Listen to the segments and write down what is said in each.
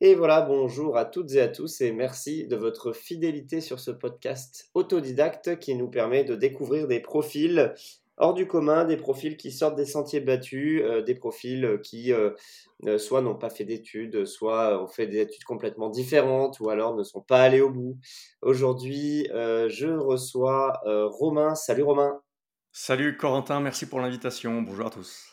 Et voilà, bonjour à toutes et à tous et merci de votre fidélité sur ce podcast autodidacte qui nous permet de découvrir des profils hors du commun, des profils qui sortent des sentiers battus, euh, des profils qui euh, euh, soit n'ont pas fait d'études, soit ont fait des études complètement différentes ou alors ne sont pas allés au bout. Aujourd'hui, je reçois Romain. Salut Romain. Salut Corentin, merci pour l'invitation. Bonjour à tous.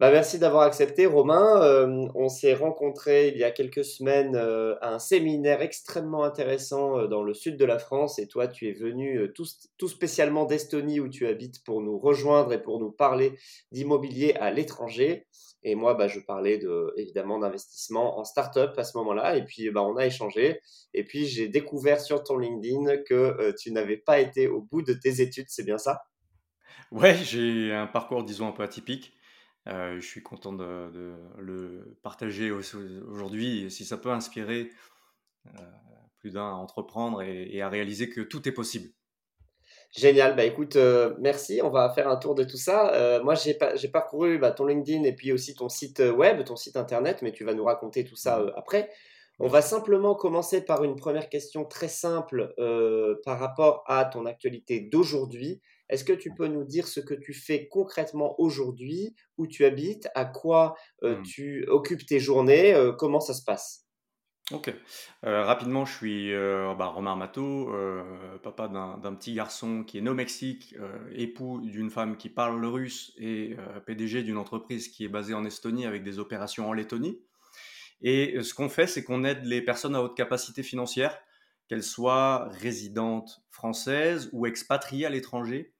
Bah, merci d'avoir accepté, Romain. Euh, on s'est rencontrés il y a quelques semaines euh, à un séminaire extrêmement intéressant euh, dans le sud de la France. Et toi, tu es venu tout, spécialement d'Estonie où tu habites pour nous rejoindre et pour nous parler d'immobilier à l'étranger. Et moi, bah, je parlais de, évidemment d'investissement en start-up à ce moment-là. Et puis, bah, on a échangé. Et puis, j'ai découvert sur ton LinkedIn que tu n'avais pas été au bout de tes études. C'est bien ça? Ouais, j'ai un parcours, disons, un peu atypique. Euh, je suis content de, le partager aujourd'hui. Si ça peut inspirer euh, plus d'un à entreprendre et, à réaliser que tout est possible. Génial, bah écoute, euh, merci. On va faire un tour de tout ça. moi, j'ai, parcouru bah, ton LinkedIn et puis aussi ton site web, ton site internet, mais tu vas nous raconter tout ça mmh. après. On va simplement commencer par une première question très simple par rapport à ton actualité d'aujourd'hui. Est-ce que tu peux nous dire ce que tu fais concrètement aujourd'hui, où tu habites, à quoi euh, mmh. tu occupes tes journées, euh, comment ça se passe? Ok. Euh, rapidement, je suis bah, Romain Armato, papa d'un petit garçon qui est né au Mexique, époux d'une femme qui parle le russe et PDG d'une entreprise qui est basée en Estonie avec des opérations en Lettonie. Et ce qu'on fait, c'est qu'on aide les personnes à haute capacité financière, qu'elles soient résidentes françaises ou expatriées à l'étranger,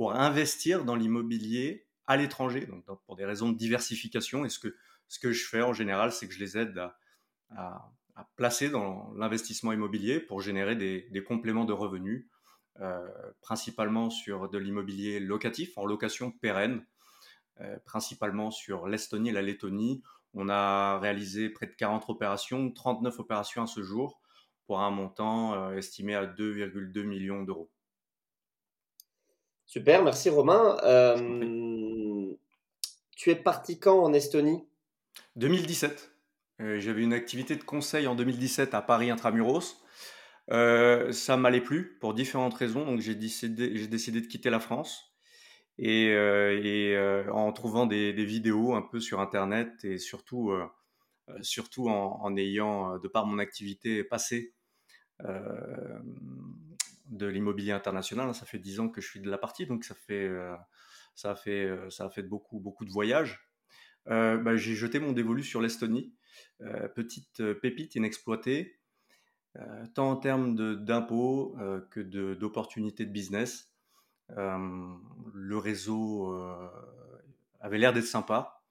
pour investir dans l'immobilier à l'étranger, donc pour des raisons de diversification. Et ce que, ce que je fais en général, c'est que je les aide à, placer dans l'investissement immobilier pour générer des, compléments de revenus, euh, principalement sur de l'immobilier locatif, en location pérenne, euh, principalement sur l'Estonie et la Lettonie. On a réalisé près de 40 opérations, 39 opérations à ce jour, pour un montant euh, estimé à 2,2 millions d'euros. Super, merci Romain. Euh, tu es parti quand en Estonie? 2017. Euh, j'avais une activité de conseil en 2017 à Paris Intramuros. Euh, ça m'allait plus pour différentes raisons, donc j'ai décidé, de quitter la France. Et, en trouvant des, vidéos un peu sur Internet et surtout, surtout en, ayant, de par mon activité passée, de l'immobilier international. Hein, ça fait dix ans que je suis de la partie, donc ça fait, euh, ça a fait, euh, ça a fait beaucoup, beaucoup de voyages. Euh, bah, j'ai jeté mon dévolu sur l'Estonie, petite pépite inexploitée, tant en termes d'impôts que d'opportunités de, business. le réseau avait l'air d'être sympa.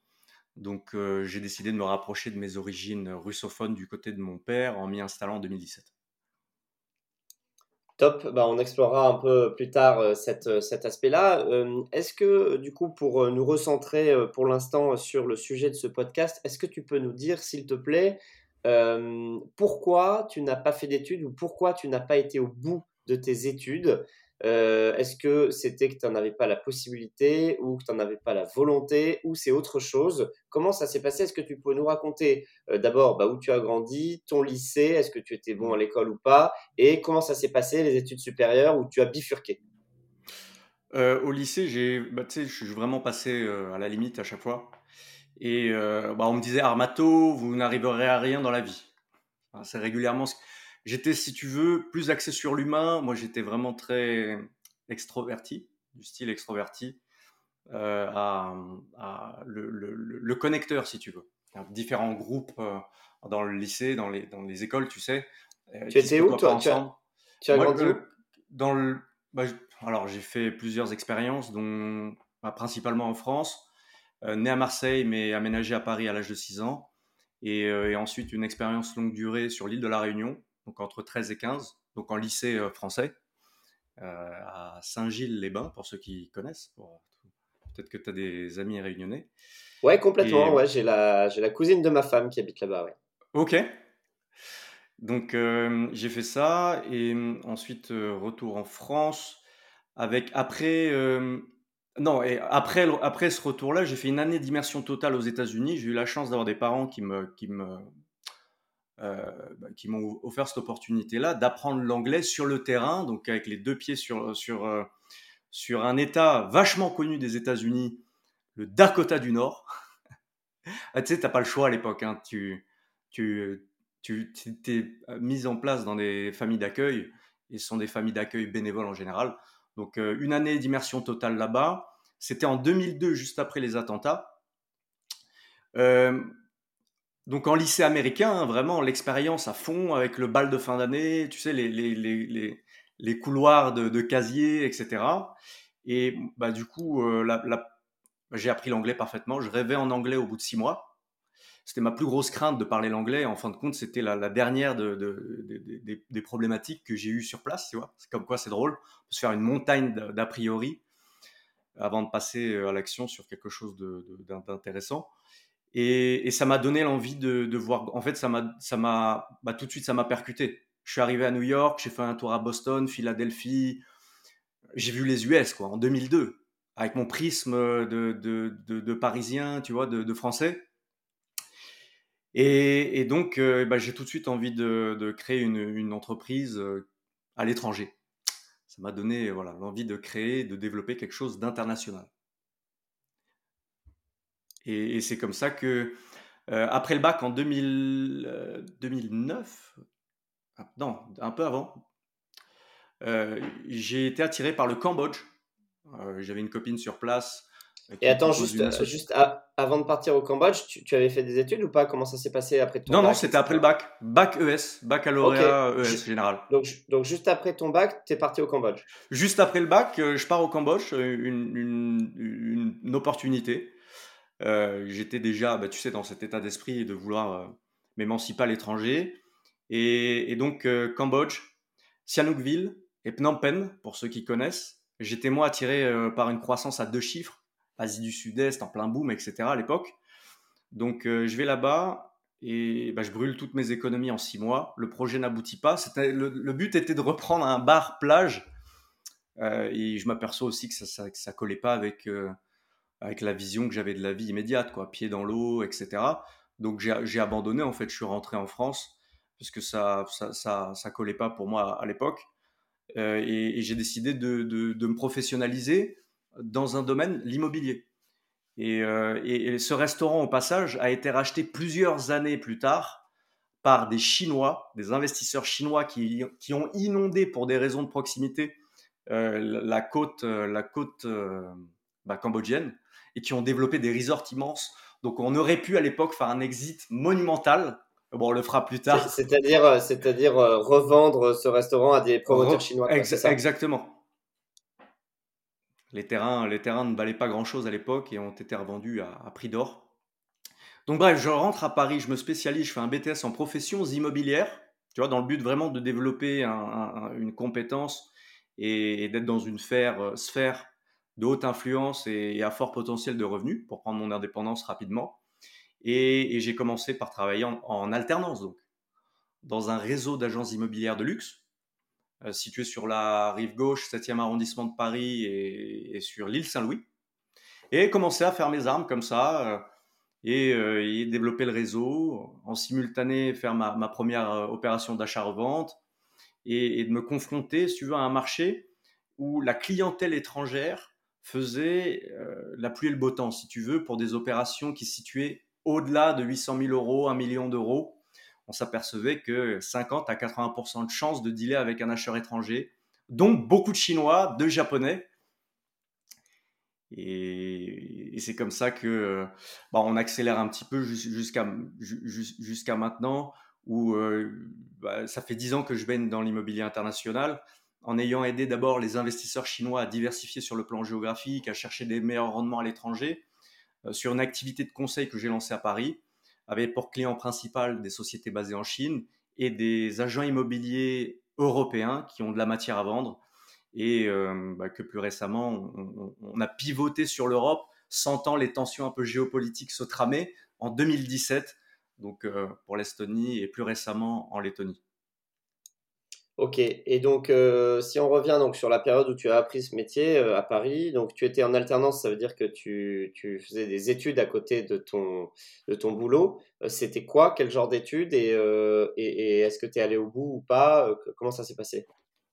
Donc j'ai décidé de me rapprocher de mes origines russophones du côté de mon père en m'y installant en 2017. Top, bah, on explorera un peu plus tard euh, euh, cet aspect-là. Euh, est-ce que, du coup, pour nous recentrer pour l'instant sur le sujet de ce podcast, est-ce que tu peux nous dire, s'il te plaît, pourquoi tu n'as pas fait d'études ou pourquoi tu n'as pas été au bout de tes études? Euh, est-ce que c'était que tu n'en avais pas la possibilité ou que tu n'en avais pas la volonté ou c'est autre chose? Comment ça s'est passé? Est-ce que tu peux nous raconter euh, d'abord bah, où tu as grandi, ton lycée, est-ce que tu étais bon à l'école ou pas? Et comment ça s'est passé les études supérieures où tu as bifurqué? Euh, Au lycée, j'ai, bah, je suis vraiment passé à la limite à chaque fois. Et bah, on me disait Armato, vous n'arriverez à rien dans la vie. c'est régulièrement ce J'étais, si tu veux, plus axé sur l'humain. Moi, j'étais vraiment très extroverti, du style extroverti, euh, à, le, connecteur, si tu veux. Différents groupes euh, dans le lycée, dans les, dans les écoles, tu sais. Euh, tu étais où, toi? Tu as, tu as grandi où? dans le, bah, Alors, j'ai fait plusieurs expériences, dont bah, principalement en France. né à Marseille, mais aménagé à Paris à l'âge de 6 ans. Et, et, ensuite, une expérience longue durée sur l'île de la Réunion, donc entre 13 et 15, donc en lycée euh, français, euh, à Saint-Gilles-les-Bains, pour ceux qui connaissent. Peut-être que tu as des amis réunionnais. Ouais, complètement. Ouais, j'ai la, la cousine de ma femme qui habite là-bas. Ouais. Ok. Donc euh, j'ai fait ça et ensuite retour en France avec après non et après après ce retour là j'ai fait une année d'immersion totale aux États-Unis j'ai eu la chance d'avoir des parents qui me qui me bah, qui m'ont offert cette opportunité-là d'apprendre l'anglais sur le terrain, donc avec les deux pieds sur, sur, sur un État vachement connu des États-Unis, le Dakota du Nord. ah, tu sais, t'as pas le choix à l'époque. Hein. Tu, tu, tu t'es mis en place dans des familles d'accueil, et ce sont des familles d'accueil bénévoles en général. Donc, une année d'immersion totale là-bas. C'était en 2002, juste après les attentats. Euh, donc en lycée américain, hein, vraiment l'expérience à fond avec le bal de fin d'année, tu sais, les, les, les, les couloirs de, de, casier, etc. Et bah, du coup, euh, j'ai appris l'anglais parfaitement. Je rêvais en anglais au bout de six mois. C'était ma plus grosse crainte de parler l'anglais. En fin de compte, c'était la, dernière de, de, des problématiques que j'ai eues sur place. Tu vois, c'est comme quoi c'est drôle. On peut se faire une montagne d'a priori avant de passer euh, à l'action sur quelque chose d'intéressant. Et, ça m'a donné l'envie de, voir. En fait, ça m'a, ça m'a, bah, tout de suite, ça m'a percuté. Je suis arrivé à New York, j'ai fait un tour à Boston, Philadelphie. J'ai vu les US, quoi, en 2002, avec mon prisme de, parisien, tu vois, de, français. Et, et donc, euh, bah, j'ai tout de suite envie de, créer une, une entreprise euh, à l'étranger ça m'a donné voilà, l'envie de créer, de développer quelque chose d'international. Et, c'est comme ça que, euh, après le bac en 2000, 2009, euh, ah, non, un peu avant, euh, j'ai été attiré par le Cambodge. J'avais une copine sur place et attends, juste, euh, juste avant de partir au Cambodge, tu, avais fait des études ou pas? Comment ça s'est passé après ton non, bac Non, c'était après le bac. Bac ES, baccalauréat ES général. Donc, donc, juste après ton bac, tu es parti au Cambodge Juste après le bac, euh, je pars au Cambodge, euh, une, une, une, opportunité. J'étais déjà, bah, tu sais, dans cet état d'esprit de vouloir m'émanciper à l'étranger. Et, donc, Cambodge, Sihanoukville et Phnom Penh, pour ceux qui connaissent. J'étais moi attiré par une croissance à deux chiffres Asie du Sud-Est, en plein boom, etc. à l'époque. Donc euh, je vais là-bas et bah, je brûle toutes mes économies en six mois. Le projet n'aboutit pas. Le, le, but était de reprendre un bar plage euh, et je m'aperçois aussi que ça, ça, collait pas avec, euh, avec la vision que j'avais de la vie immédiate, quoi, pied dans l'eau, etc. Donc j'ai abandonné en fait. Je suis rentré en France parce que ça ça, ça, ça collait pas pour moi à, l'époque. et, j'ai décidé de, de, de, me professionnaliser dans un domaine, l'immobilier. Euh, et, ce restaurant, au passage, a été racheté plusieurs années plus tard par des Chinois, des investisseurs chinois qui, qui ont inondé pour des raisons de proximité euh, la côte, euh, la côte bah, cambodgienne et qui ont développé des resorts immenses. Donc on aurait pu à l'époque faire un exit monumental. Bon, on le fera plus tard. C'est-à-dire, c'est-à-dire revendre ce restaurant à des promoteurs chinois. exactement. Les terrains, les terrains ne valaient pas grand-chose à l'époque et ont été revendus à, prix d'or. Donc bref, je rentre à Paris, je me spécialise, je fais un BTS en professions immobilières, tu vois, dans le but vraiment de développer une compétence et, d'être dans une euh, sphère, de haute influence et, à fort potentiel de revenus pour prendre mon indépendance rapidement. Et, j'ai commencé par travailler en, alternance, donc, dans un réseau d'agences immobilières de luxe euh, situé sur la rive gauche, 7e arrondissement de Paris et, sur l'île Saint-Louis. Et commencer à faire mes armes comme ça euh, euh, et, développer le réseau, en simultané faire ma, première opération d'achat-revente et, de me confronter, si tu veux, à un marché où la clientèle étrangère faisait la pluie et le beau temps, si tu veux, pour des opérations qui situaient au-delà de 800 000 euros, 1 million d'euros on s'apercevait que 50 à 80% de chances de dealer avec un acheteur étranger, donc beaucoup de Chinois, de Japonais. Et, c'est comme ça que bah, on accélère un petit peu jusqu'à jusqu'à maintenant, où euh, bah, ça fait 10 ans que je baigne dans l'immobilier international, en ayant aidé d'abord les investisseurs chinois à diversifier sur le plan géographique, à chercher des meilleurs rendements à l'étranger, euh, sur une activité de conseil que j'ai lancée à Paris avec pour client principal des sociétés basées en Chine et des agents immobiliers européens qui ont de la matière à vendre et euh, bah, que plus récemment on, a pivoté sur l'Europe, sentant les tensions un peu géopolitiques se tramer en 2017, donc euh, pour l'Estonie et plus récemment en Lettonie. Ok, et donc euh, si on revient donc sur la période où tu as appris ce métier euh, à Paris, donc tu étais en alternance, ça veut dire que tu, tu faisais des études à côté de ton, de ton boulot. Euh, c'était quoi? Quel genre d'études? Et, et, est-ce que tu es allé au bout ou pas? Comment ça s'est passé?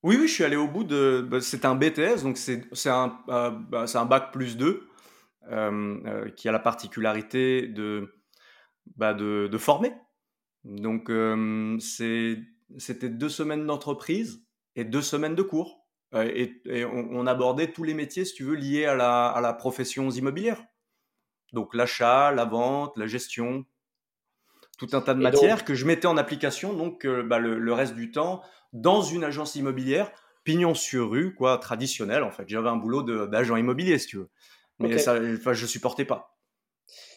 Oui, oui, je suis allé au bout de. bah, c'était un BTS, donc c'est c'est un, bah, c'est un bac plus 2 euh, euh, qui a la particularité de, bah, de, de former. Donc, c'est, c'était deux semaines d'entreprise et deux semaines de cours. Euh, et et on, on abordait tous les métiers, si tu veux, liés à la, à la profession immobilière. Donc, l'achat, la vente, la gestion, tout un tas de Et donc, matières que je mettais en application donc euh, bah, le, le reste du temps dans une agence immobilière, pignon sur rue, quoi, traditionnel en fait. J'avais un boulot d'agent immobilier, si tu veux. Mais ça, enfin, je supportais pas.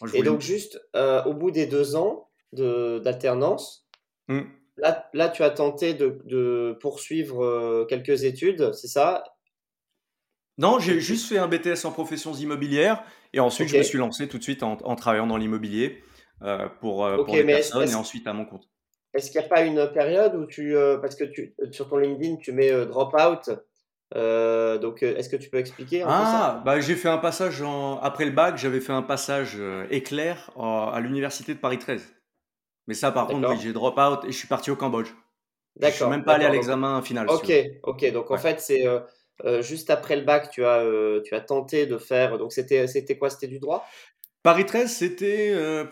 Moi, je Et voulais. donc juste euh, au bout des deux ans de d'alternance, Hmm. Là, là tu as tenté de, de poursuivre euh, quelques études, c'est ça? Non, j'ai juste fait un BTS en professions immobilières et ensuite je me suis lancé tout de suite en, en travaillant dans l'immobilier euh, pour, euh, pour personnes et ensuite à mon compte. est-ce qu'il n'y a pas une période où tu, euh, parce que tu, sur ton LinkedIn, tu mets drop out, euh, donc est-ce que tu peux expliquer un peu ça? Ah, bah j'ai fait un passage en... après le bac, j'avais fait un passage éclair à l'université de Paris 13. Mais ça, par contre, oui, D'accord, j'ai drop out et je suis parti au Cambodge. Je suis d'accord, même pas allé à d'accord. L'examen final, ok, ok. Donc en fait, c'est euh, euh, juste après le bac, tu as, euh, tu as tenté de faire. Donc c'était, c'était quoi? C'était du droit? Paris 13, c'était... euh,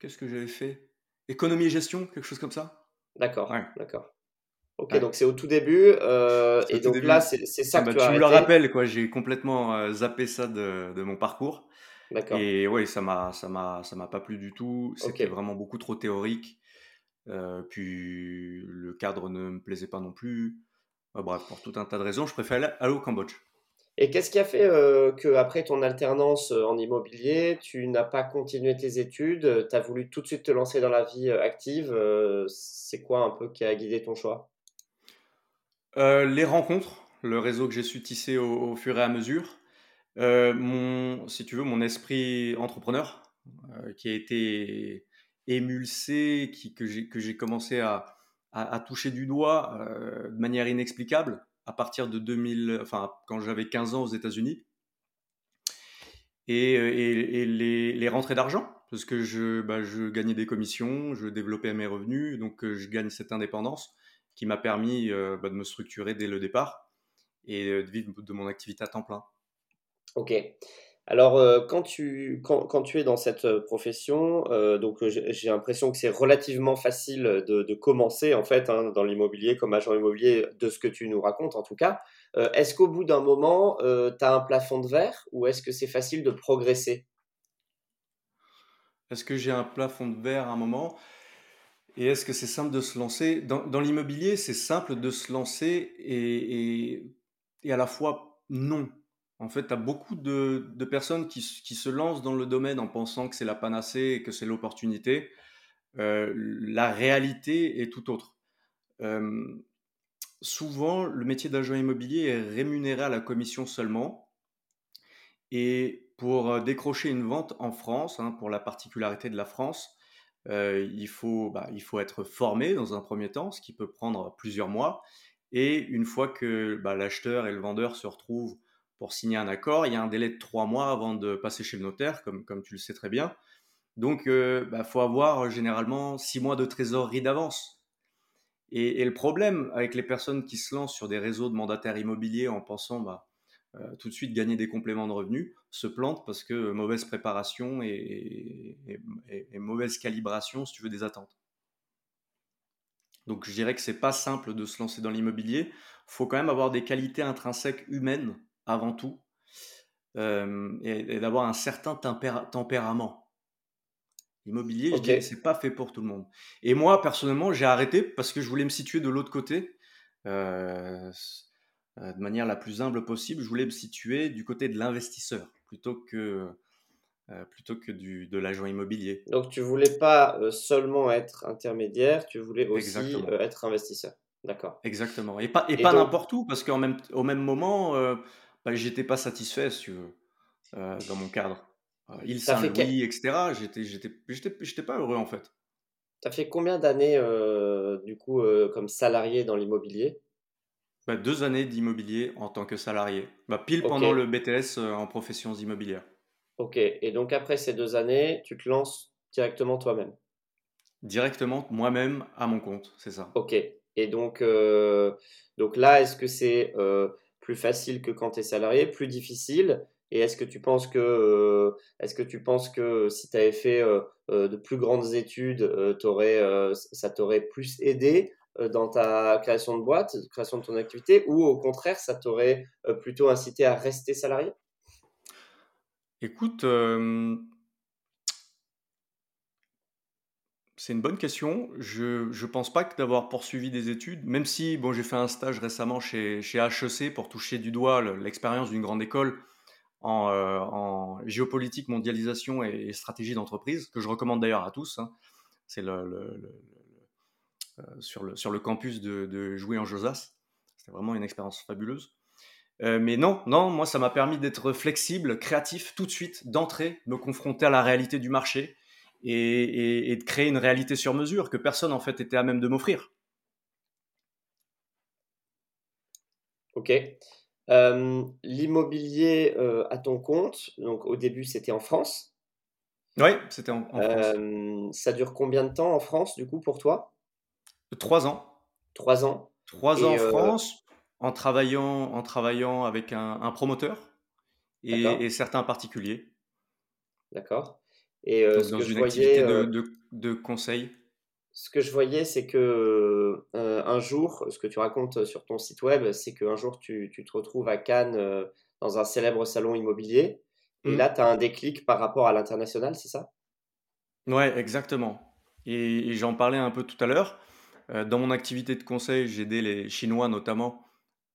qu'est-ce que j'avais fait? Économie et gestion, quelque chose comme ça? D'accord, Ouais, d'accord. Ok, ouais. donc c'est au tout début. et donc là, début. c'est c'est ça Ah que bah, tu as me le rappelles, quoi. J'ai complètement zappé ça de, de mon parcours. D'accord. Et ouais, ça m'a, ça m'a, ça m'a pas plu du tout. C'était vraiment beaucoup trop théorique. Euh, puis le cadre ne me plaisait pas non plus. Euh, bref, pour tout un tas de raisons, je préfère aller au Cambodge. Et qu'est-ce qui a fait euh, que après ton alternance euh, en immobilier, tu n'as pas continué tes études, tu as voulu tout de suite te lancer dans la vie euh, active, euh, c'est quoi un peu qui a guidé ton choix? Euh, les rencontres, le réseau que j'ai su tisser au, au fur et à mesure, euh, mon, si tu veux, mon esprit entrepreneur euh, qui a été émulsé, qui, que j'ai commencé à, à, toucher du doigt euh, de manière inexplicable à partir de 2000, enfin quand j'avais 15 ans aux États-Unis, et, et, les, les rentrées d'argent, parce que je, bah, je gagnais des commissions, je développais mes revenus, donc je gagne cette indépendance qui m'a permis bah, de me structurer dès le départ et de vivre de mon activité à temps plein. Ok. Alors, euh, quand tu, quand, quand tu es dans cette euh, profession, euh, donc j'ai l'impression que c'est relativement facile de, de commencer en fait hein, dans l'immobilier comme agent immobilier, de ce que tu nous racontes en tout cas. Est-ce qu'au bout d'un moment, tu as un plafond de verre ou est-ce que c'est facile de progresser? Est-ce que j'ai un plafond de verre à un moment? Et est-ce que c'est simple de se lancer? Dans, dans l'immobilier, c'est simple de se lancer et, et à la fois non. En fait, tu as beaucoup de, personnes qui, se lancent dans le domaine en pensant que c'est la panacée et que c'est l'opportunité. Euh, la réalité est tout autre. Euh, souvent, le métier d'agent immobilier est rémunéré à la commission seulement. Et pour euh, décrocher une vente en France, hein, pour la particularité de la France, il faut, bah, il faut être formé dans un premier temps, ce qui peut prendre plusieurs mois. Et une fois que bah, l'acheteur et le vendeur se retrouvent pour signer un accord, il y a un délai de trois mois avant de passer chez le notaire, comme, comme tu le sais très bien. Donc, il euh, bah, faut avoir euh, généralement six mois de trésorerie d'avance. Et, le problème avec les personnes qui se lancent sur des réseaux de mandataires immobiliers en pensant bah, euh, tout de suite gagner des compléments de revenus se plantent parce que mauvaise préparation et, et mauvaise calibration, si tu veux, des attentes. Donc je dirais que c'est pas simple de se lancer dans l'immobilier. Il faut quand même avoir des qualités intrinsèques humaines avant tout euh, et, et d'avoir un certain tempérament. L'immobilier, je dirais que Ok. c'est pas fait pour tout le monde. Et moi, personnellement, j'ai arrêté parce que je voulais me situer de l'autre côté, euh, euh, de manière la plus humble possible. Je voulais me situer du côté de l'investisseur plutôt que, euh, plutôt que du, de l'agent immobilier. Donc, tu voulais pas euh, seulement être intermédiaire, tu voulais aussi euh, être investisseur. D'accord. Exactement. Et pas, et Et pas donc, n'importe où, parce qu'au même, au même moment, bah, j'étais pas satisfait, si tu veux, euh, dans mon cadre. Euh, t'as que- Saint-Louis, etc. J'étais, j'étais, j'étais, j'étais pas heureux, en fait. Tu as fait combien d'années, euh, du coup, comme salarié dans l'immobilier? Bah, deux années d'immobilier en tant que salarié. Bah, pile pendant le BTS en professions immobilières. ok. Et donc après ces deux années, tu te lances directement toi-même? Directement, moi-même, à mon compte, c'est ça. Ok. Et donc, donc là, est-ce que c'est plus facile que quand tu es salarié, plus difficile? Et est-ce que tu penses que, euh, est-ce que tu penses que si tu avais fait euh, euh, de plus grandes études, euh, t'aurais, euh, ça t'aurait plus aidé euh, dans ta création de boîte, création de ton activité, ou au contraire, ça t'aurait euh, plutôt incité à rester salarié? Écoute, euh, c'est une bonne question. Je je pense pas que d'avoir poursuivi des études, même si bon, j'ai fait un stage récemment chez, HEC pour toucher du doigt le- l'expérience d'une grande école en, euh, géopolitique, mondialisation et, stratégie d'entreprise, que je recommande d'ailleurs à tous. hein. C'est euh, sur, le, campus de, de Jouy en Josas. C'était vraiment une expérience fabuleuse. Euh, mais non, non, moi ça m'a permis d'être flexible, créatif tout de suite, d'entrer, me confronter à la réalité du marché et, et- et de créer une réalité sur mesure que personne en fait était à même de m'offrir. Ok. Euh, l'immobilier euh, à ton compte, donc au début c'était en France. Oui, c'était en, en France. Euh, ça dure combien de temps en France du coup pour toi? Trois ans. Trois ans. Trois ans en France en travaillant, en travaillant avec un, un promoteur et, et certains particuliers, d'accord. Et euh, ce dans que je une voyais, activité de, euh, de, de conseil. ce que je voyais, c'est que euh, un jour, ce que tu racontes sur ton site web, c'est qu'un jour tu, tu te retrouves à Cannes euh, dans un célèbre salon immobilier, et là Hmm. tu as un déclic par rapport à l'international, c'est ça? Ouais, exactement. Et, et j'en parlais un peu tout à l'heure. Dans mon activité de conseil, j'aidais les Chinois notamment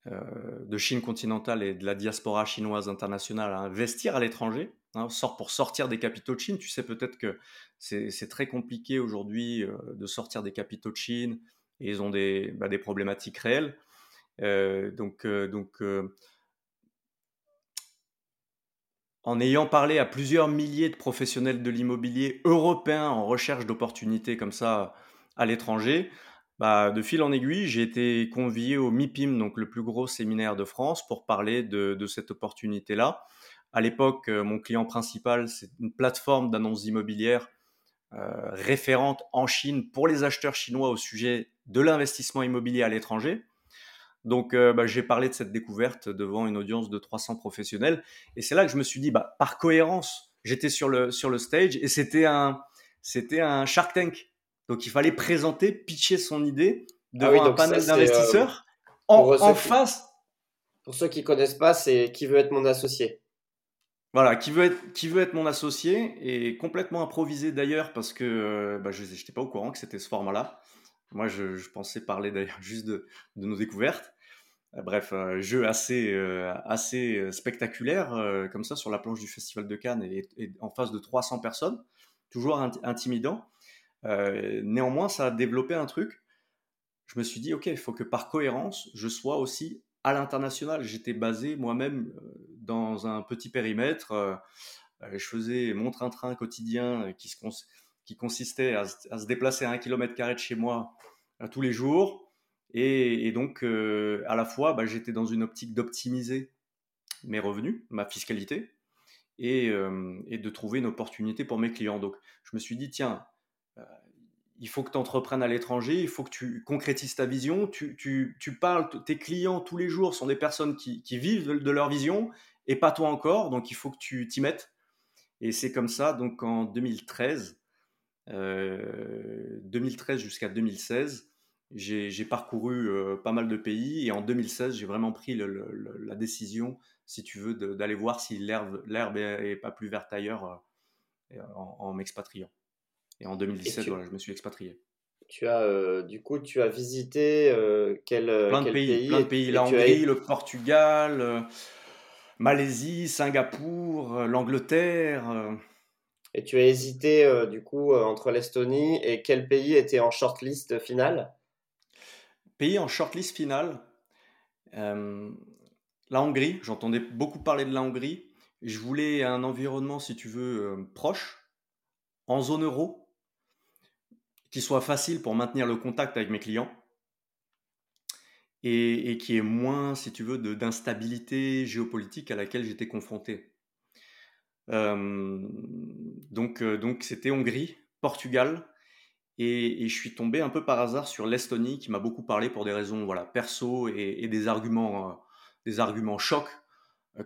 de Chine continentale et de la diaspora chinoise internationale à investir à l'étranger, hein, sort pour sortir des capitaux de Chine. Tu sais peut-être que c'est très compliqué aujourd'hui euh, de sortir des capitaux de Chine et ils ont des, bah, problématiques réelles. Euh, donc, euh, en ayant parlé à plusieurs milliers de professionnels de l'immobilier européens en recherche d'opportunités comme ça à l'étranger, bah, de fil en aiguille, j'ai été convié au MIPIM, donc le plus gros séminaire de France, pour parler de, de cette opportunité-là. À l'époque, euh, mon client principal, c'est une plateforme d'annonces immobilières euh, référente en Chine pour les acheteurs chinois au sujet de l'investissement immobilier à l'étranger. Donc, euh, bah, j'ai parlé de cette découverte devant une audience de 300 professionnels. Et c'est là que je me suis dit, bah, par cohérence, j'étais sur le, sur le stage et c'était un, c'était un Shark Tank. Donc, il fallait présenter, pitcher son idée Ah oui, devant un panel euh, d'investisseurs en, qui face. pour ceux qui connaissent pas, c'est qui veut être mon associé. Voilà, qui veut être, qui veut être mon associé et complètement improvisé d'ailleurs parce que euh, bah, je n'étais pas au courant que c'était ce format-là. Moi, je, pensais parler d'ailleurs juste de, de nos découvertes. Euh, Bref, un jeu assez, euh, assez euh, spectaculaire, euh, comme ça, sur la planche du Festival de Cannes et, en face de 300 personnes, toujours int- intimidant. Euh, néanmoins, ça a développé un truc. Je me suis dit, OK, il faut que par cohérence, je sois aussi à l'international. J'étais basé moi-même euh, dans un petit périmètre. euh, euh, je faisais mon train-train quotidien euh, qui, consistait à, se déplacer à un kilomètre carré de chez moi tous les jours. Et, donc, à la fois, bah, j'étais dans une optique d'optimiser mes revenus, ma fiscalité, et, de trouver une opportunité pour mes clients. Donc, je me suis dit, tiens, il faut que tu entreprennes à l'étranger, il faut que tu concrétises ta vision, tu, parles, tes clients tous les jours sont des personnes qui, vivent de leur vision, et pas toi encore, donc il faut que tu t'y mettes. Et c'est comme ça, donc en 2013, euh, 2013 jusqu'à 2016, j'ai parcouru euh, pas mal de pays et en 2016, j'ai vraiment pris le- le- le- la décision, si tu veux, d'aller voir si l'herbe l'herbe est, est pas plus verte ailleurs euh, en, en m'expatriant. Et en Et 2017, tu voilà, je me suis expatrié. tu as euh, du coup tu as visité euh, quel euh, Plein de quel pays, pays plein de pays, la as le Portugal, euh, Malaisie, Singapour, euh, l'Angleterre. euh, et tu as hésité euh, du coup entre l'Estonie et quel pays était en shortlist finale? pays en shortlist finale, euh, la Hongrie, j'entendais beaucoup parler de la Hongrie. Je voulais un environnement, si tu veux, euh, proche, en zone euro, qui soit facile pour maintenir le contact avec mes clients et, qui ait moins, si tu veux, d'instabilité géopolitique à laquelle j'étais confronté. donc, donc c'était Hongrie, Portugal, et, je suis tombé un peu par hasard sur l'Estonie, qui m'a beaucoup parlé pour des raisons voilà perso et, des arguments, des arguments chocs,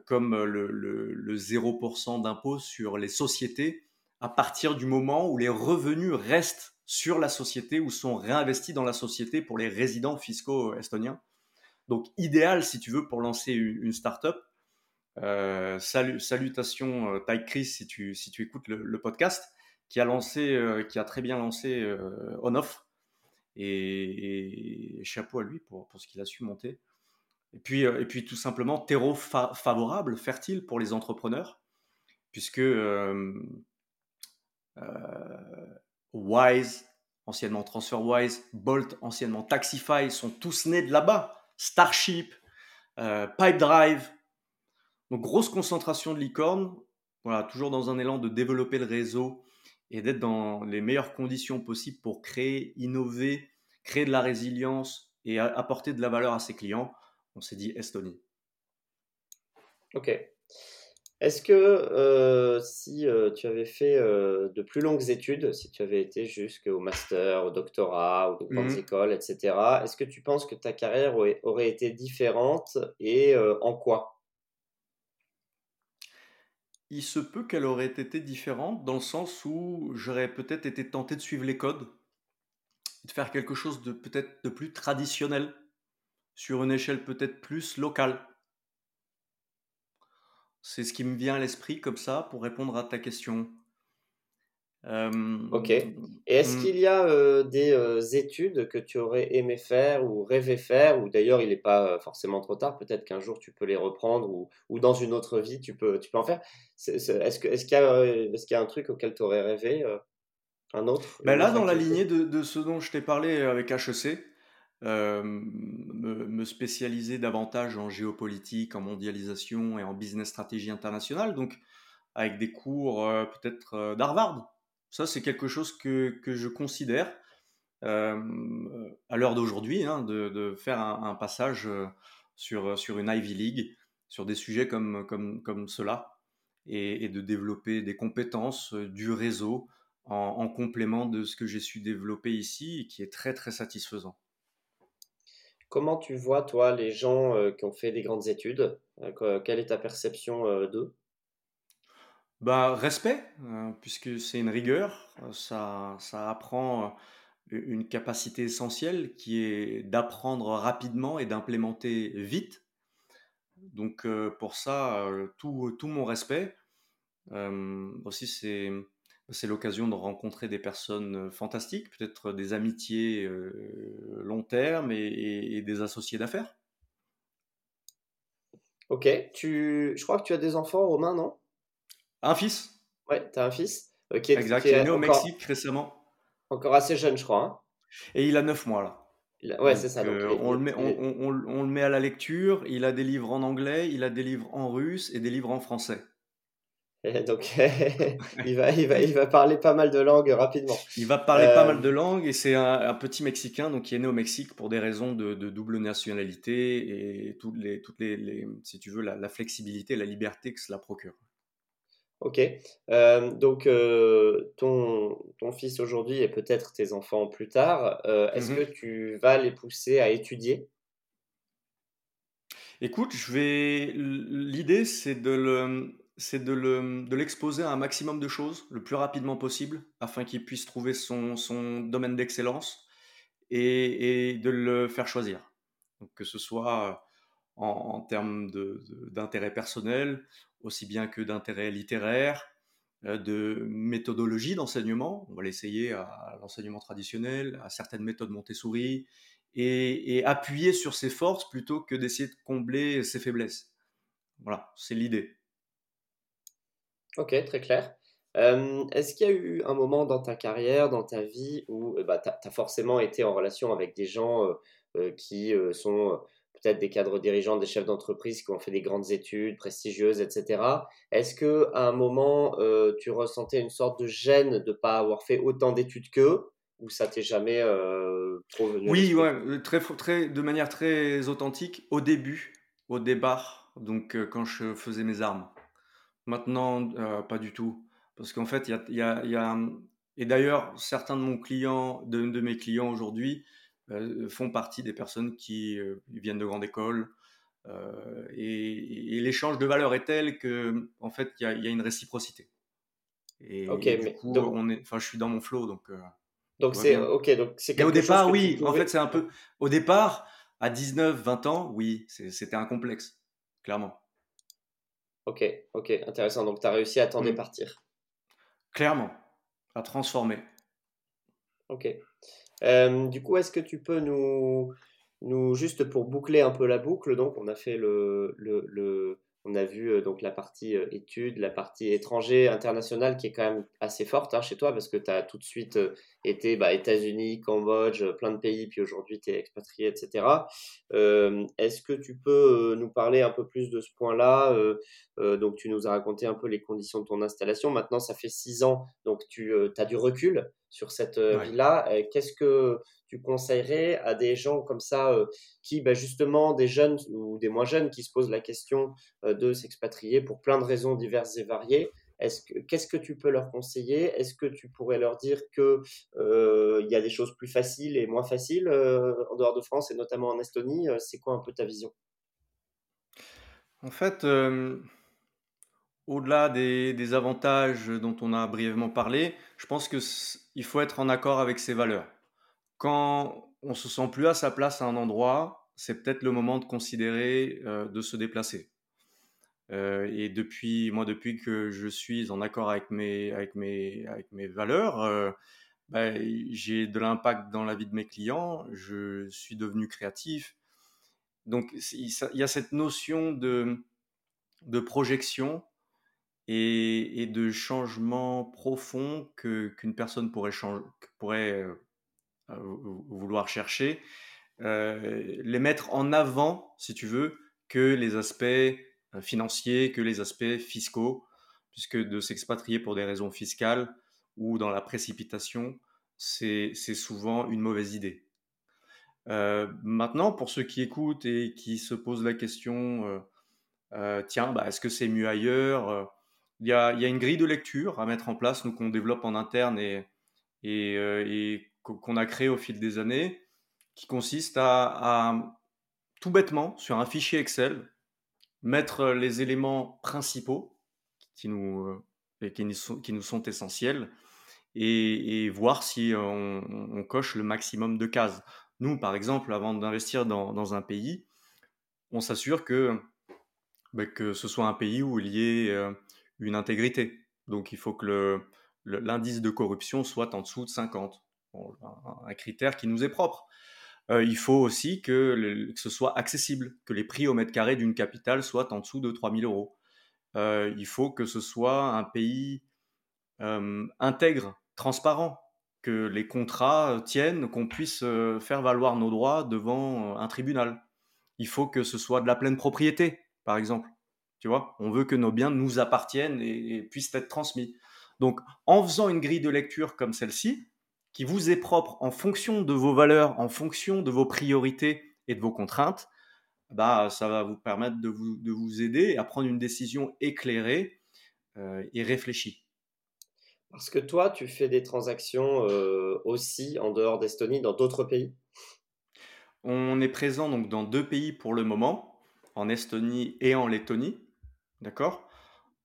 comme le, le, le 0% d'impôt sur les sociétés à partir du moment où les revenus restent sur la société ou sont réinvestis dans la société pour les résidents fiscaux estoniens. Donc idéal si tu veux pour lancer une, startup. Euh, salutations euh, Ty Chris si tu, si tu écoutes le, podcast qui a lancé, euh, qui a très bien lancé euh, On-Off et, chapeau à lui pour, pour ce qu'il a su monter. Et puis, et puis tout simplement terreau favorable, fertile pour les entrepreneurs puisque Wise, anciennement TransferWise, Bolt, anciennement Taxify, sont tous nés de là-bas. Starship, euh, Pipedrive. Donc grosse concentration de licornes. Voilà, toujours dans un élan de développer le réseau et d'être dans les meilleures conditions possibles pour créer, innover, créer de la résilience et apporter de la valeur à ses clients. On s'est dit Estonie. Ok. Est-ce que euh, si euh, tu avais fait euh, de plus longues études, si tu avais été jusqu'au master, au doctorat, aux grandes mmh écoles, etc., est-ce que tu penses que ta carrière aurait, été différente et en quoi? Il se peut qu'elle aurait été différente dans le sens où j'aurais peut-être été tenté de suivre les codes, de faire quelque chose de peut-être de plus traditionnel, sur une échelle peut-être plus locale. C'est ce qui me vient à l'esprit comme ça pour répondre à ta question. ok. Et est-ce hmm. qu'il y a des études que tu aurais aimé faire ou rêvé faire, ou d'ailleurs il n'est pas forcément trop tard, peut-être qu'un jour tu peux les reprendre ou, ou, dans une autre vie tu peux, tu peux en faire Est-ce est, qu'il est y, est y, a un truc auquel tu aurais rêvé Un autre ben Là, dans la lignée de, de, ce dont je t'ai parlé avec HEC, euh, me, spécialiser davantage en géopolitique, en mondialisation et en business stratégie internationale, donc avec des cours euh, peut-être euh, d'Harvard. Ça, c'est quelque chose que, que je considère à l'heure d'aujourd'hui, hein, de, faire un, passage sur, sur une Ivy League, sur des sujets comme, comme, comme cela, et, et de développer des compétences, du réseau, en, en complément de ce que j'ai su développer ici, et qui est très très satisfaisant. Comment tu vois, toi, les gens euh, qui ont fait des grandes études euh, Quelle est ta perception euh, d'eux? Bah, respect, puisque c'est une rigueur, ça, ça apprend une capacité essentielle qui est d'apprendre rapidement et d'implémenter vite. Donc pour ça, tout, tout mon respect. aussi, c'est c'est l'occasion de rencontrer des personnes fantastiques, peut-être des amitiés long terme et, des associés d'affaires. Ok, tu... je crois que tu as des enfants, Romain, non? Un fils. Ouais, tu as un fils. Ok. exact, il est né au Mexique récemment. Encore assez jeune, je crois. Hein. et il a 9 mois là. Ouais, c'est ça. on, le met, on, le met à la lecture, il a des livres en anglais, il a des livres en russe et des livres en français. donc, il, va, il, va, il va parler pas mal de langues rapidement. Il va parler pas mal euh, de langues et c'est un, petit Mexicain donc, qui est né au Mexique pour des raisons de, double nationalité et toutes les, toutes les, si tu veux, la, flexibilité la liberté que cela procure. Ok. Euh, donc, euh, ton, ton fils aujourd'hui et peut-être tes enfants plus tard, est-ce mm-hmm. que tu vas les pousser à étudier? Écoute, je vais. L'idée, c'est de le c'est de l'exposer à un maximum de choses le plus rapidement possible afin qu'il puisse trouver son, domaine d'excellence et, de le faire choisir. Donc, que ce soit en, termes d'intérêt personnel, aussi bien que d'intérêt littéraire, euh, de méthodologie d'enseignement. On va l'essayer à l'enseignement traditionnel, à certaines méthodes Montessori, et appuyer sur ses forces plutôt que d'essayer de combler ses faiblesses. Voilà, c'est l'idée. Ok, très clair. Euh, est-ce qu'il y a eu un moment dans ta carrière, dans ta vie, où euh, bah, tu as, forcément été en relation avec des gens euh, qui sont peut-être des cadres dirigeants, des chefs d'entreprise qui ont fait des grandes études prestigieuses, etc. Est-ce que à un moment, tu ressentais une sorte de gêne de ne pas avoir fait autant d'études qu'eux ou ça t'est jamais trop venu Oui, ouais, très, très, de manière très authentique au début, au départ, donc quand je faisais mes armes. Maintenant, pas du tout. Parce qu'en fait, il y a, y a, Et d'ailleurs, certains de, mon client, de, de mes clients aujourd'hui font partie des personnes qui viennent de grande école, euh, et, l'échange de valeurs est tel que, en fait, il y, a une réciprocité. Et, du coup, on est, enfin, je suis dans mon flow, donc. Euh, donc c'est ok, donc c'est. au départ, oui. En fait, c'est un peu. Au départ, à 19, 20 ans, oui, c'était un complexe, clairement. Ok, ok, intéressant. Donc, tu as réussi à t'en mmh. départir. Clairement, à transformer. Ok. Euh, du coup, est-ce que tu peux nous, nous, juste pour boucler un peu la boucle, donc on a fait le, le, on a vu euh, donc la partie euh, études, la partie étranger, international qui est quand même assez forte hein, chez toi parce que tu as tout de suite euh, été bah, États-Unis, Cambodge, plein de pays, puis aujourd'hui tu es expatrié, etc. Est-ce que tu peux nous parler un peu plus de ce point-là Donc tu nous as raconté un peu les conditions de ton installation. Maintenant, ça fait six ans, donc tu as du recul sur cette vie-là. Qu'est-ce que tu conseillerais à des gens comme ça qui, bah, justement, des jeunes ou des moins jeunes qui se posent la question de s'expatrier pour plein de raisons diverses et variées Qu'est-ce que tu peux leur conseiller? Est-ce que tu pourrais leur dire qu'il il y a des choses plus faciles et moins faciles en dehors de France et notamment en Estonie C'est quoi un peu ta vision? En fait, au-delà des, des, avantages dont on a brièvement parlé, je pense qu'il faut être en accord avec ses valeurs. Quand on se sent plus à sa place à un endroit, c'est peut-être le moment de considérer de se déplacer. Euh, et depuis, moi, depuis que je suis en accord avec mes, avec mes, avec mes valeurs, euh, ben, j'ai de l'impact dans la vie de mes clients, je suis devenu créatif. Donc, il y a cette notion de, de projection et, de changement profond que, qu'une personne pourrait, changer, pourrait euh, vouloir chercher, les mettre en avant, si tu veux, que les aspects euh, financiers que les aspects fiscaux, puisque de s'expatrier pour des raisons fiscales ou dans la précipitation, c'est souvent une mauvaise idée. Euh, maintenant, pour ceux qui écoutent et qui se posent la question, euh, tiens, bah, est-ce que c'est mieux ailleurs Il y, a, une grille de lecture à mettre en place, nous qu'on développe en interne et, et, qu'on a créé au fil des années, qui consiste à, tout bêtement, sur un fichier Excel, mettre les éléments principaux qui nous, euh, qui nous, sont, essentiels et, voir si on, coche le maximum de cases. Nous, par exemple, avant d'investir dans, un pays, on s'assure que, bah, que ce soit un pays où il y ait euh, une intégrité. Donc il faut que l'indice de corruption soit en dessous de 50. Un, critère qui nous est propre. Euh, il faut aussi que, ce soit accessible, que les prix au mètre carré d'une capitale soient en dessous de 3000 euros. Euh, il faut que ce soit un pays euh, intègre, transparent, que les contrats tiennent, qu'on puisse faire valoir nos droits devant un tribunal. Il faut que ce soit de la pleine propriété, par exemple. Tu vois, on veut que nos biens nous appartiennent et puissent être transmis. Donc, en faisant une grille de lecture comme celle-ci, qui vous est propre en fonction de vos valeurs, en fonction de vos priorités et de vos contraintes, bah, ça va vous permettre de vous, de vous aider à prendre une décision éclairée euh, et réfléchie. Parce que toi, tu fais des transactions euh, aussi en dehors d'Estonie, dans d'autres pays? On est présent donc dans deux pays pour le moment, en Estonie et en Lettonie. D'accord?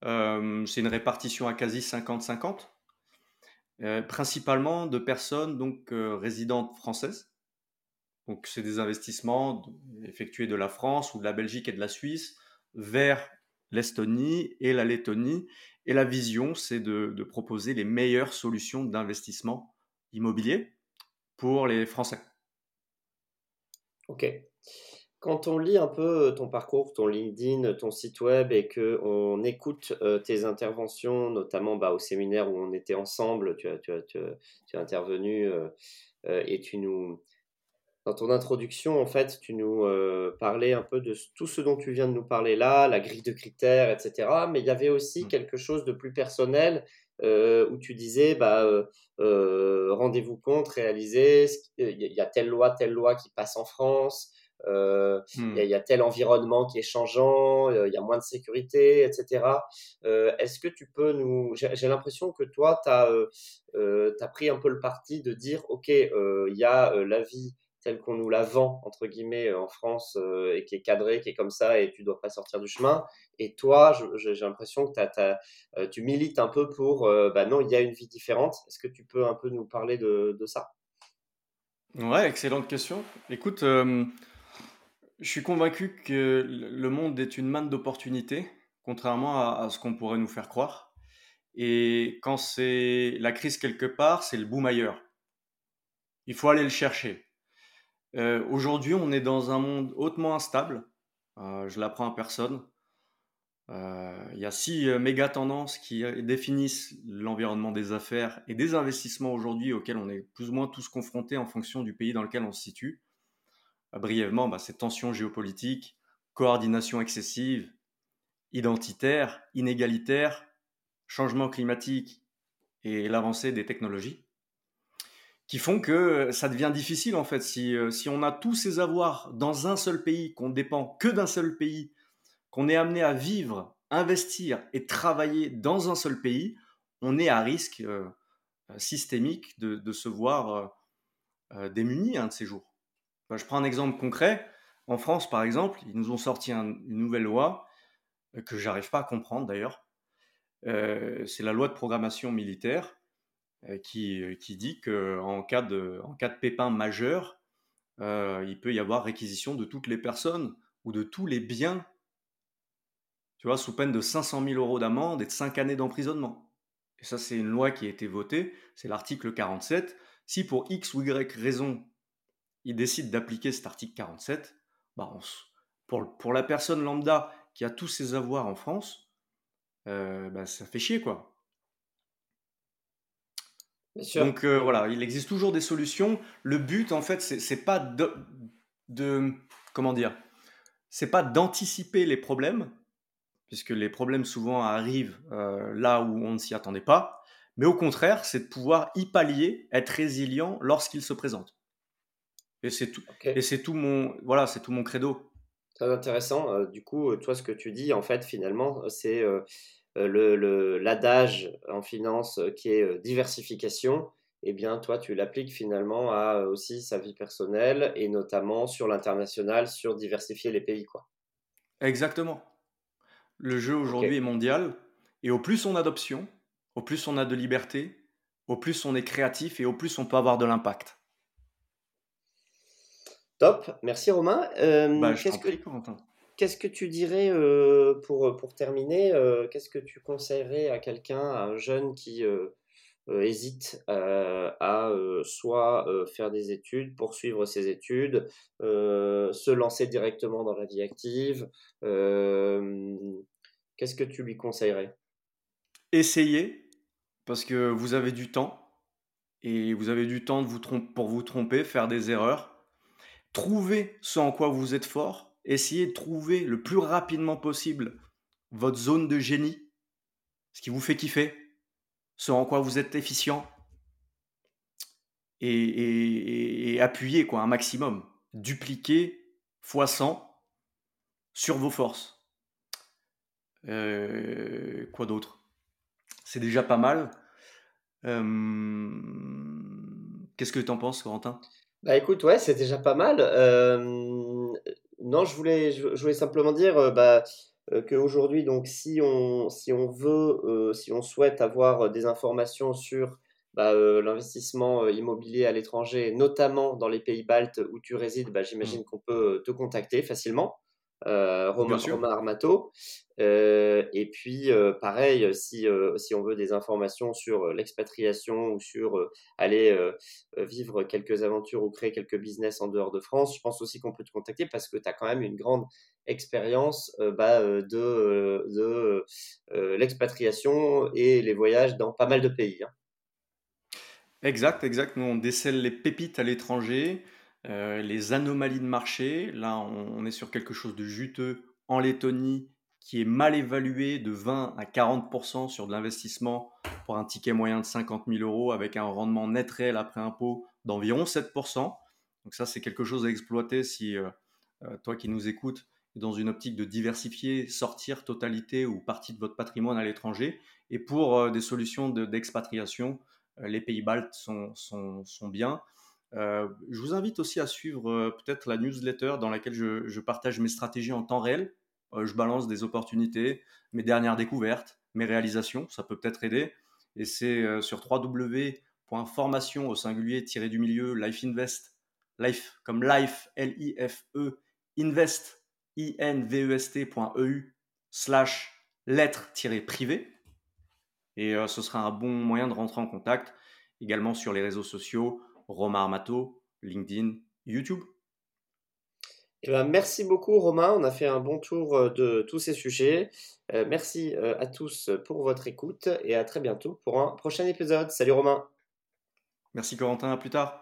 Euh, C'est une répartition à quasi 50-50. Euh, principalement de personnes donc euh, résidentes françaises. Donc c'est des investissements effectués de la France ou de la Belgique et de la Suisse vers l'Estonie et la Lettonie. Et la vision, c'est de, proposer les meilleures solutions d'investissement immobilier pour les Français. Ok. Quand on lit un peu euh, ton parcours, ton LinkedIn, ton site web et que on écoute euh, tes interventions, notamment bah, au séminaire où on était ensemble, tu as, tu as, tu as, intervenu euh, et tu nous, dans ton introduction, en fait, tu nous parlais un peu de tout ce dont tu viens de nous parler là, la grille de critères, etc. Mais il y avait aussi mmh. quelque chose de plus personnel où tu disais, bah, rendez-vous compte, réalisez, il y a telle loi, telle loi qui passe en France, euh, hmm. il y, a tel environnement qui est changeant, euh, il y a moins de sécurité, etc. Euh, est-ce que tu peux nous... J'ai l'impression que toi, tu as, as, pris un peu le parti de dire, OK, il y a la vie telle qu'on nous la vend, entre guillemets, en France, et qui est cadrée, qui est comme ça, et tu dois pas sortir du chemin. Et toi, j'ai l'impression que tu milites un peu pour, bah non, il y a une vie différente. Est-ce que tu peux un peu nous parler de, de ça? Ouais, excellente question. Écoute, je suis convaincu que le monde est une manne d'opportunités, contrairement à, ce qu'on pourrait nous faire croire. Et quand c'est la crise quelque part, c'est le boom ailleurs. Il faut aller le chercher. Euh, aujourd'hui, on est dans un monde hautement instable. Euh, je l'apprends à personne. Euh, il y a six méga tendances qui définissent l'environnement des affaires et des investissements aujourd'hui auxquels on est plus ou moins tous confrontés en fonction du pays dans lequel on se situe brièvement bah, ces tensions géopolitiques, coordination excessive, identitaire, inégalitaire, changement climatique et l'avancée des technologies, qui font que ça devient difficile en fait. Si, euh, si on a tous ces avoirs dans un seul pays, qu'on dépend que d'un seul pays, qu'on est amené à vivre, investir et travailler dans un seul pays, on est à risque euh, systémique de, se voir euh, démuni un de ces jours. Je prends un exemple concret. En France, par exemple, ils nous ont sorti une nouvelle loi euh, que j'arrive pas à comprendre d'ailleurs. Euh, c'est la loi de programmation militaire euh, qui, qui, dit qu'en cas, de, en cas de pépin majeur, il peut y avoir réquisition de toutes les personnes ou de tous les biens, tu vois, sous peine de 500 000 euros d'amende et de 5 années d'emprisonnement. Et ça, c'est une loi qui a été votée, c'est l'article 47. Si pour X ou Y raison, il décide d'appliquer cet article 47, bah pour, pour, la personne lambda qui a tous ses avoirs en France, euh, bah ça fait chier quoi. Donc euh, voilà, il existe toujours des solutions. Le but en fait, c'est pas de, de, comment dire, c'est pas d'anticiper les problèmes, puisque les problèmes souvent arrivent euh, là où on ne s'y attendait pas, mais au contraire, c'est de pouvoir y pallier, être résilient lorsqu'ils se présentent. Et c'est tout. Et c'est tout mon, voilà, c'est tout mon credo. Très intéressant. Euh, du coup, euh, toi, ce que tu dis, en fait, finalement, c'est euh, le l'adage en finance qui est diversification. Eh bien, toi, tu l'appliques finalement à aussi sa vie personnelle et notamment sur l'international, sur diversifier les pays, quoi. Exactement. Le jeu aujourd'hui est mondial et au plus on a d'options, au plus on a de liberté, au plus on est créatif et au plus on peut avoir de l'impact. Top, merci Romain. Euh, bah, qu'est-ce, que, qu'est-ce que tu dirais euh, pour, pour terminer euh, Qu'est-ce que tu conseillerais à quelqu'un, à un jeune qui hésite à soit faire des études, poursuivre ses études, se lancer directement dans la vie active Qu'est-ce que tu lui conseillerais? Essayez, parce que vous avez du temps, et vous avez du temps de vous pour vous tromper, faire des erreurs Trouvez ce en quoi vous êtes fort, essayez de trouver le plus rapidement possible votre zone de génie, ce qui vous fait kiffer, ce en quoi vous êtes efficient, et, appuyez quoi, un maximum. Dupliquez fois 100 sur vos forces. Euh, quoi d'autre? C'est déjà pas mal. Euh, qu'est-ce que tu en penses, Corentin? Bah écoute, ouais, c'est déjà pas mal. non, je voulais, je, voulais simplement dire euh, bah, euh, qu'aujourd'hui, donc, si on, si on veut, si on souhaite avoir des informations sur bah, l'investissement immobilier à l'étranger, notamment dans les pays baltes où tu résides, bah, j'imagine mmh. qu'on peut te contacter facilement. Romain, Romain, Armato. et puis, pareil, si, si on veut des informations sur l'expatriation ou sur aller vivre quelques aventures ou créer quelques business en dehors de France, je pense aussi qu'on peut te contacter parce que tu as quand même une grande expérience bah, de, de l'expatriation et les voyages dans pas mal de pays. Hein. Exact, exact. Nous, on décèle les pépites à l'étranger. Euh, les anomalies de marché, là on, est sur quelque chose de juteux en Lettonie qui est mal évalué de 20 à 40% sur de l'investissement pour un ticket moyen de 50 000 euros avec un rendement net réel après impôt d'environ 7%. Donc ça, c'est quelque chose à exploiter si euh, euh, toi qui nous écoutes, dans une optique de diversifier, sortir totalité ou partie de votre patrimoine à l'étranger. Et pour des solutions d'expatriation, les pays baltes sont, sont, sont bien. Je vous invite aussi à suivre peut-être la newsletter dans laquelle je, partage mes stratégies en temps réel. je balance des opportunités, mes dernières découvertes, mes réalisations, ça peut peut-être aider. Et c'est sur www.formation au singulier tiré du milieu Life Invest life comme life, L-I-F-E, invest, I-N-V-E-S-T.eu, slash lettre-privé. Et euh, ce sera un bon moyen de rentrer en contact également sur les réseaux sociaux, Romain Armato, LinkedIn, YouTube. Eh ben, merci beaucoup Romain, on a fait un bon tour euh, de tous ces sujets. Euh, merci à tous pour votre écoute et à très bientôt pour un prochain épisode. Salut Romain. Merci Corentin, à plus tard.